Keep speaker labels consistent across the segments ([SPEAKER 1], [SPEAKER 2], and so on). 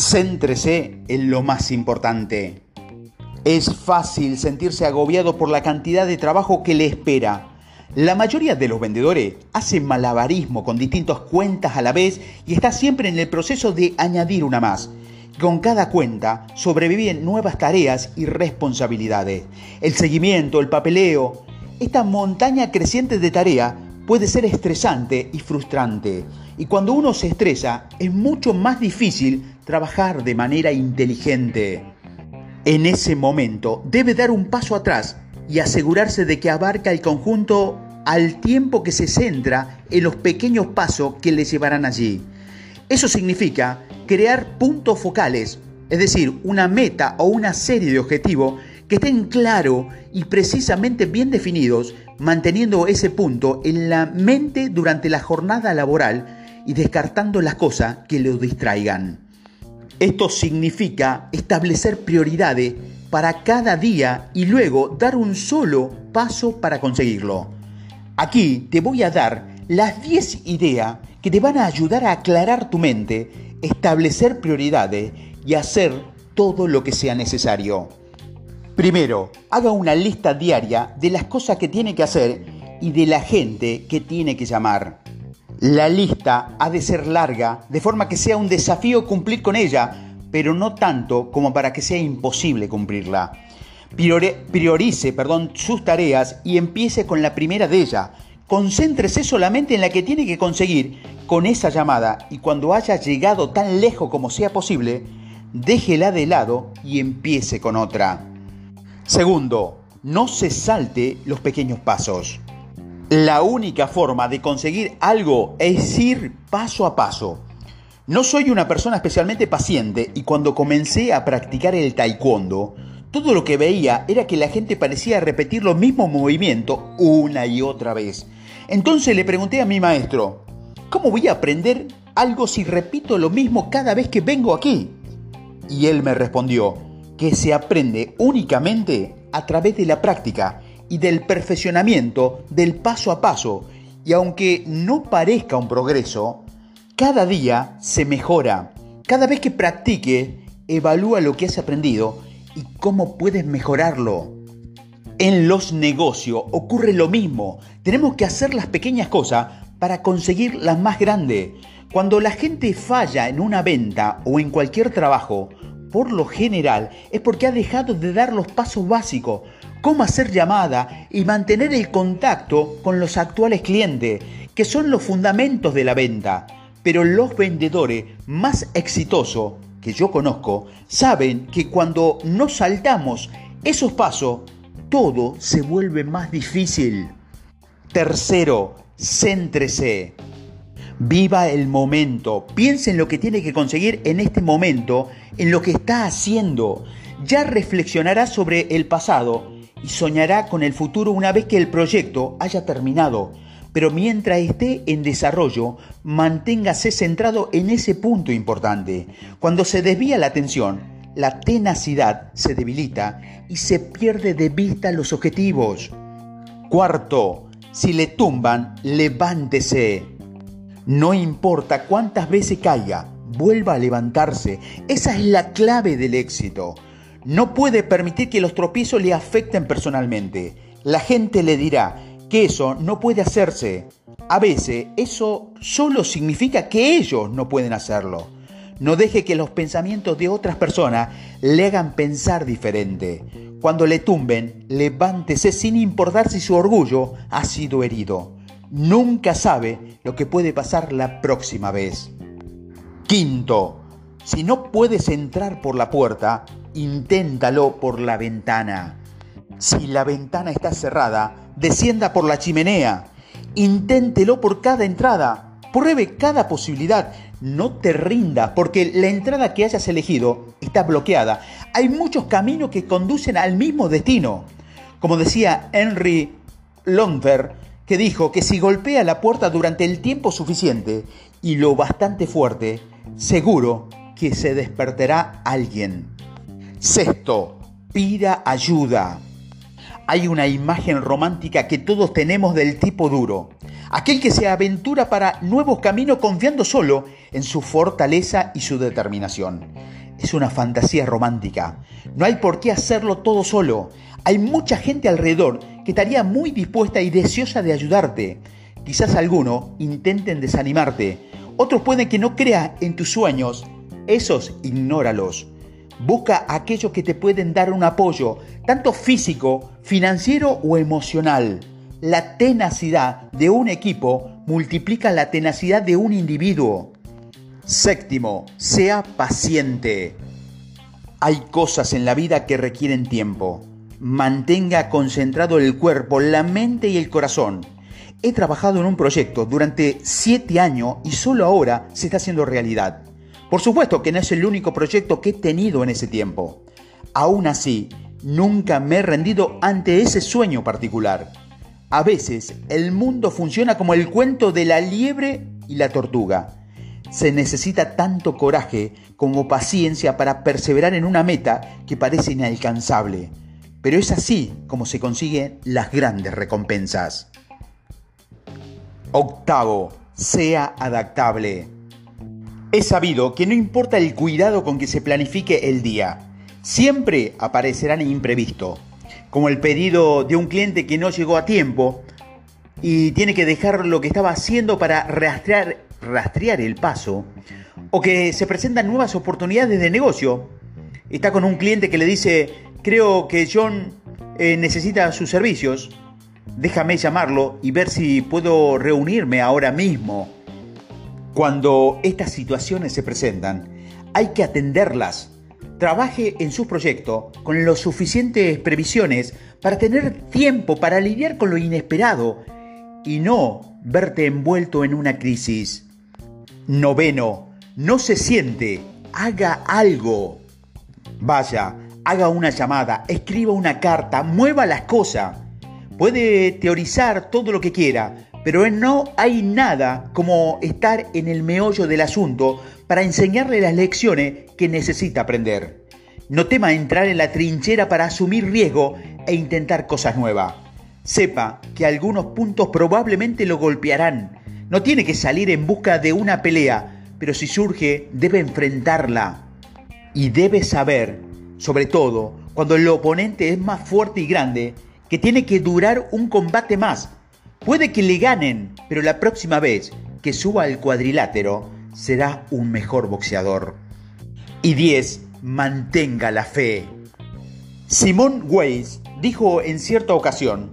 [SPEAKER 1] Céntrese en lo más importante. Es fácil sentirse agobiado por la cantidad de trabajo que le espera. La mayoría de los vendedores hacen malabarismo con distintas cuentas a la vez y está siempre en el proceso de añadir una más. Con cada cuenta sobreviven nuevas tareas y responsabilidades. El seguimiento, el papeleo, esta montaña creciente de tarea puede ser estresante y frustrante. Y cuando uno se estresa, es mucho más difícil trabajar de manera inteligente. En ese momento debe dar un paso atrás y asegurarse de que abarca el conjunto al tiempo que se centra en los pequeños pasos que le llevarán allí. Eso significa crear puntos focales, es decir, una meta o una serie de objetivos que estén claros y precisamente bien definidos, manteniendo ese punto en la mente durante la jornada laboral y descartando las cosas que lo distraigan. Esto significa establecer prioridades para cada día y luego dar un solo paso para conseguirlo. Aquí te voy a dar las 10 ideas que te van a ayudar a aclarar tu mente, establecer prioridades y hacer todo lo que sea necesario. Primero, haga una lista diaria de las cosas que tiene que hacer y de la gente que tiene que llamar. La lista ha de ser larga, de forma que sea un desafío cumplir con ella, pero no tanto como para que sea imposible cumplirla. Priorice perdón, sus tareas y empiece con la primera de ellas. Concéntrese solamente en la que tiene que conseguir con esa llamada y cuando haya llegado tan lejos como sea posible, déjela de lado y empiece con otra. Segundo, no se salte los pequeños pasos. La única forma de conseguir algo es ir paso a paso. No soy una persona especialmente paciente y cuando comencé a practicar el taekwondo, todo lo que veía era que la gente parecía repetir los mismos movimientos una y otra vez. Entonces le pregunté a mi maestro, ¿cómo voy a aprender algo si repito lo mismo cada vez que vengo aquí? Y él me respondió, que se aprende únicamente a través de la práctica y del perfeccionamiento del paso a paso. Y aunque no parezca un progreso, cada día se mejora. Cada vez que practique, evalúa lo que has aprendido y cómo puedes mejorarlo. En los negocios ocurre lo mismo. Tenemos que hacer las pequeñas cosas para conseguir las más grandes. Cuando la gente falla en una venta o en cualquier trabajo, por lo general es porque ha dejado de dar los pasos básicos, cómo hacer llamada y mantener el contacto con los actuales clientes, que son los fundamentos de la venta. Pero los vendedores más exitosos que yo conozco saben que cuando no saltamos esos pasos, todo se vuelve más difícil. Tercero, céntrese. Viva el momento. Piense en lo que tiene que conseguir en este momento, en lo que está haciendo. Ya reflexionará sobre el pasado y soñará con el futuro una vez que el proyecto haya terminado. Pero mientras esté en desarrollo, manténgase centrado en ese punto importante. Cuando se desvía la atención, la tenacidad se debilita y se pierde de vista los objetivos. Cuarto, si le tumban, levántese. No importa cuántas veces caiga, vuelva a levantarse. Esa es la clave del éxito. No puede permitir que los tropiezos le afecten personalmente. La gente le dirá que eso no puede hacerse. A veces eso solo significa que ellos no pueden hacerlo. No deje que los pensamientos de otras personas le hagan pensar diferente. Cuando le tumben, levántese sin importar si su orgullo ha sido herido. Nunca sabe lo que puede pasar la próxima vez. Quinto, si no puedes entrar por la puerta, inténtalo por la ventana. Si la ventana está cerrada, descienda por la chimenea. Inténtelo por cada entrada. Pruebe cada posibilidad. No te rindas porque la entrada que hayas elegido está bloqueada. Hay muchos caminos que conducen al mismo destino. Como decía Henry Longfer, que dijo que si golpea la puerta durante el tiempo suficiente y lo bastante fuerte, seguro que se despertará alguien. Sexto, pida ayuda. Hay una imagen romántica que todos tenemos del tipo duro. aquel que se aventura para nuevos caminos confiando solo en su fortaleza y su determinación. Es una fantasía romántica. No hay por qué hacerlo todo solo. Hay mucha gente alrededor que estaría muy dispuesta y deseosa de ayudarte. Quizás algunos intenten desanimarte. Otros pueden que no crean en tus sueños. Esos ignóralos. Busca aquellos que te pueden dar un apoyo, tanto físico, financiero o emocional. La tenacidad de un equipo multiplica la tenacidad de un individuo. Séptimo, sea paciente. Hay cosas en la vida que requieren tiempo. Mantenga concentrado el cuerpo, la mente y el corazón. He trabajado en un proyecto durante siete años y solo ahora se está haciendo realidad. Por supuesto que no es el único proyecto que he tenido en ese tiempo. Aún así, nunca me he rendido ante ese sueño particular. A veces el mundo funciona como el cuento de la liebre y la tortuga. Se necesita tanto coraje como paciencia para perseverar en una meta que parece inalcanzable. Pero es así como se consiguen las grandes recompensas. Octavo, sea adaptable. Es sabido que no importa el cuidado con que se planifique el día, siempre aparecerán imprevistos como el pedido de un cliente que no llegó a tiempo y tiene que dejar lo que estaba haciendo para rastrear, el paso, o que se presentan nuevas oportunidades de negocio. Está con un cliente que le dice, creo que John eh, necesita sus servicios, déjame llamarlo y ver si puedo reunirme ahora mismo. Cuando estas situaciones se presentan, hay que atenderlas trabaje en su proyecto con las suficientes previsiones para tener tiempo para lidiar con lo inesperado y no verte envuelto en una crisis. Noveno, no se siente, haga algo. Vaya, haga una llamada, escriba una carta, mueva las cosas. Puede teorizar todo lo que quiera, pero no hay nada como estar en el meollo del asunto para enseñarle las lecciones que necesita aprender. No tema entrar en la trinchera para asumir riesgo e intentar cosas nuevas. Sepa que algunos puntos probablemente lo golpearán. No tiene que salir en busca de una pelea, pero si surge debe enfrentarla. Y debe saber, sobre todo, cuando el oponente es más fuerte y grande, que tiene que durar un combate más Puede que le ganen, pero la próxima vez que suba al cuadrilátero será un mejor boxeador. Y 10. Mantenga la fe. Simón Weiss dijo en cierta ocasión,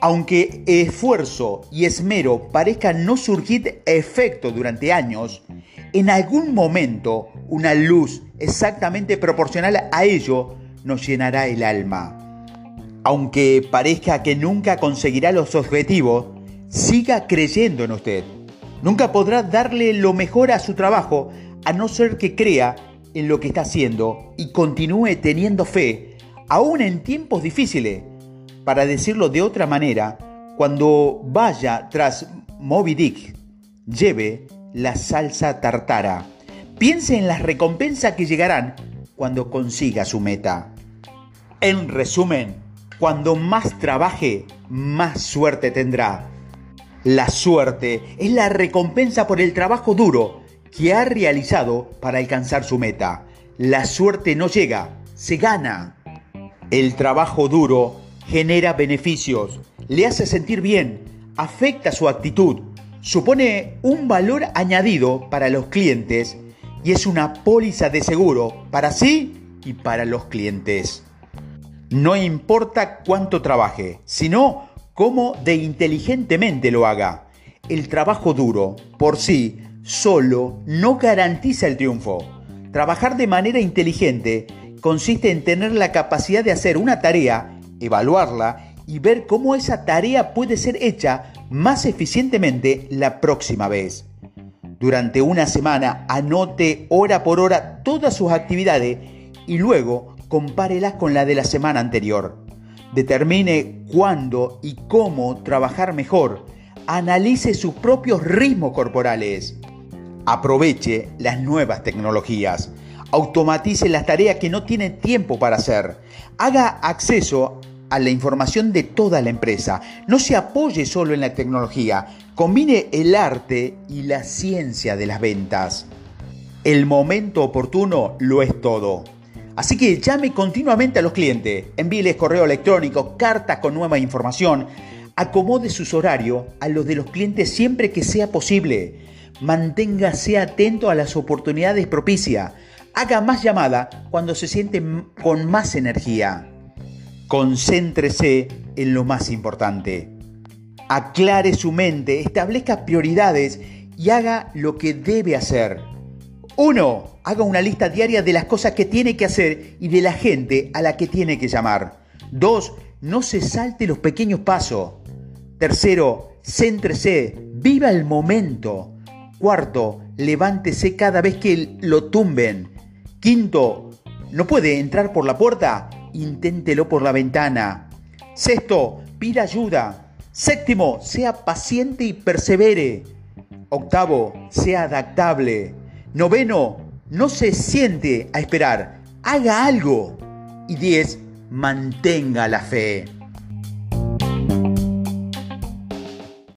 [SPEAKER 1] aunque esfuerzo y esmero parezcan no surgir efecto durante años, en algún momento una luz exactamente proporcional a ello nos llenará el alma. Aunque parezca que nunca conseguirá los objetivos, siga creyendo en usted. Nunca podrá darle lo mejor a su trabajo a no ser que crea en lo que está haciendo y continúe teniendo fe, aún en tiempos difíciles. Para decirlo de otra manera, cuando vaya tras Moby Dick, lleve la salsa tartara. Piense en las recompensas que llegarán cuando consiga su meta. En resumen, cuando más trabaje, más suerte tendrá. La suerte es la recompensa por el trabajo duro que ha realizado para alcanzar su meta. La suerte no llega, se gana. El trabajo duro genera beneficios, le hace sentir bien, afecta su actitud, supone un valor añadido para los clientes y es una póliza de seguro para sí y para los clientes. No importa cuánto trabaje, sino cómo de inteligentemente lo haga. El trabajo duro, por sí, solo no garantiza el triunfo. Trabajar de manera inteligente consiste en tener la capacidad de hacer una tarea, evaluarla y ver cómo esa tarea puede ser hecha más eficientemente la próxima vez. Durante una semana anote hora por hora todas sus actividades y luego compárelas con la de la semana anterior. Determine cuándo y cómo trabajar mejor. Analice sus propios ritmos corporales. Aproveche las nuevas tecnologías. Automatice las tareas que no tiene tiempo para hacer. Haga acceso a la información de toda la empresa. No se apoye solo en la tecnología, combine el arte y la ciencia de las ventas. El momento oportuno lo es todo. Así que llame continuamente a los clientes, envíeles correo electrónico, cartas con nueva información, acomode sus horarios a los de los clientes siempre que sea posible. Manténgase atento a las oportunidades propicias. Haga más llamada cuando se siente con más energía. Concéntrese en lo más importante. Aclare su mente, establezca prioridades y haga lo que debe hacer. 1. Haga una lista diaria de las cosas que tiene que hacer y de la gente a la que tiene que llamar. 2. No se salte los pequeños pasos. Tercero, céntrese, viva el momento. Cuarto, levántese cada vez que lo tumben. Quinto, ¿no puede entrar por la puerta? Inténtelo por la ventana. Sexto, pida ayuda. Séptimo, sea paciente y persevere. Octavo, sea adaptable. Noveno, no se siente a esperar. Haga algo. Y diez, mantenga la fe.